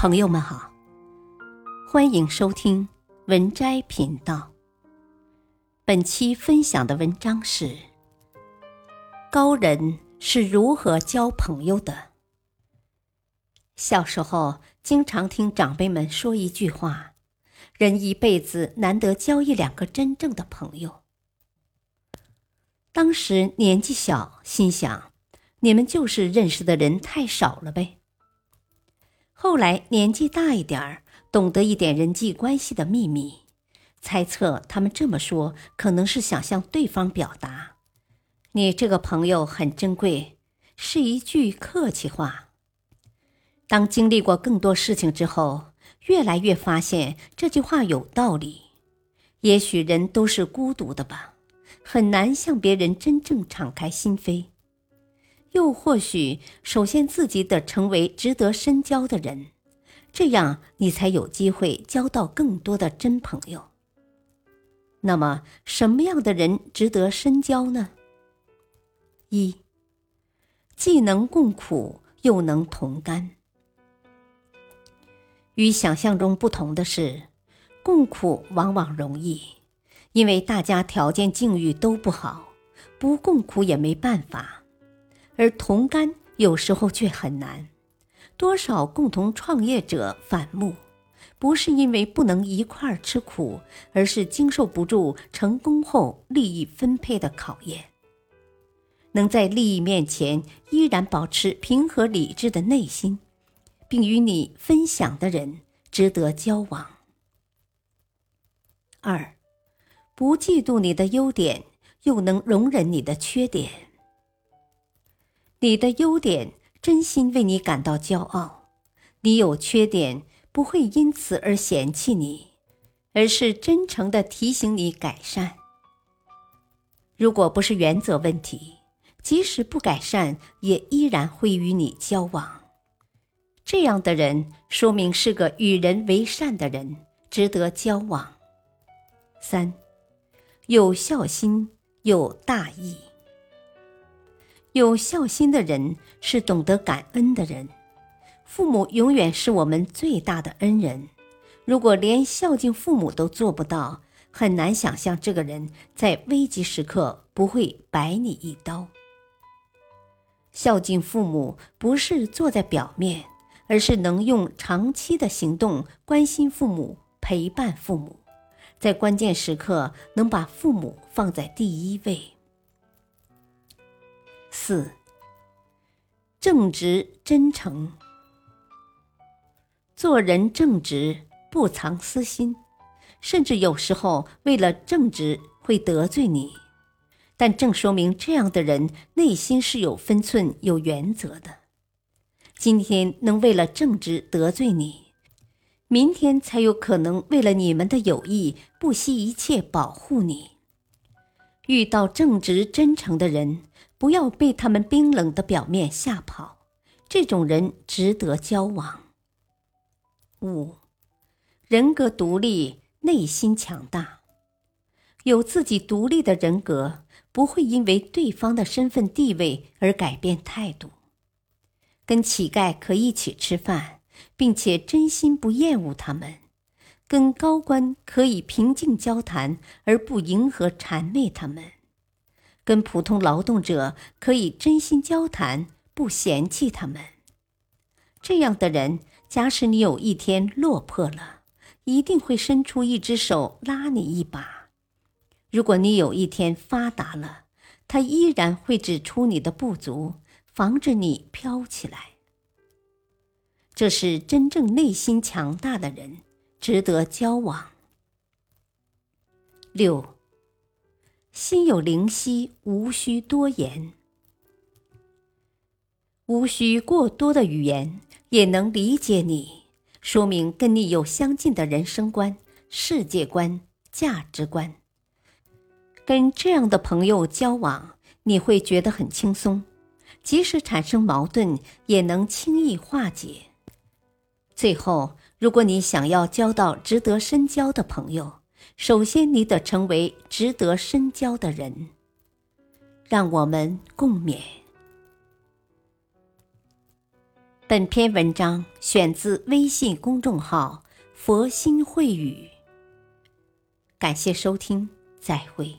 朋友们好，欢迎收听文摘频道。本期分享的文章是：高人是如何交朋友的。小时候经常听长辈们说一句话：“人一辈子难得交一两个真正的朋友。”当时年纪小，心想：“你们就是认识的人太少了呗。”后来年纪大一点儿，懂得一点人际关系的秘密，猜测他们这么说可能是想向对方表达：“你这个朋友很珍贵”，是一句客气话。当经历过更多事情之后，越来越发现这句话有道理。也许人都是孤独的吧，很难向别人真正敞开心扉。又或许，首先自己得成为值得深交的人，这样你才有机会交到更多的真朋友。那么，什么样的人值得深交呢？一，既能共苦，又能同甘。与想象中不同的是，共苦往往容易，因为大家条件境遇都不好，不共苦也没办法。而同甘有时候却很难，多少共同创业者反目，不是因为不能一块儿吃苦，而是经受不住成功后利益分配的考验。能在利益面前依然保持平和理智的内心，并与你分享的人，值得交往。二，不嫉妒你的优点，又能容忍你的缺点。你的优点，真心为你感到骄傲；你有缺点，不会因此而嫌弃你，而是真诚的提醒你改善。如果不是原则问题，即使不改善，也依然会与你交往。这样的人，说明是个与人为善的人，值得交往。三，有孝心，有大义。有孝心的人是懂得感恩的人，父母永远是我们最大的恩人。如果连孝敬父母都做不到，很难想象这个人在危急时刻不会白你一刀。孝敬父母不是坐在表面，而是能用长期的行动关心父母、陪伴父母，在关键时刻能把父母放在第一位。四，正直真诚，做人正直，不藏私心，甚至有时候为了正直会得罪你，但正说明这样的人内心是有分寸、有原则的。今天能为了正直得罪你，明天才有可能为了你们的友谊不惜一切保护你。遇到正直真诚的人。不要被他们冰冷的表面吓跑，这种人值得交往。五，人格独立，内心强大，有自己独立的人格，不会因为对方的身份地位而改变态度。跟乞丐可以一起吃饭，并且真心不厌恶他们；跟高官可以平静交谈，而不迎合谄媚他们。跟普通劳动者可以真心交谈，不嫌弃他们。这样的人，假使你有一天落魄了，一定会伸出一只手拉你一把；如果你有一天发达了，他依然会指出你的不足，防止你飘起来。这是真正内心强大的人，值得交往。六。心有灵犀，无需多言，无需过多的语言也能理解你，说明跟你有相近的人生观、世界观、价值观。跟这样的朋友交往，你会觉得很轻松，即使产生矛盾，也能轻易化解。最后，如果你想要交到值得深交的朋友，首先，你得成为值得深交的人。让我们共勉。本篇文章选自微信公众号“佛心慧语”。感谢收听，再会。